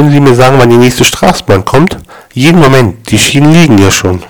Können Sie mir sagen, wann die nächste Straßenbahn kommt? Jeden Moment, die Schienen liegen ja schon.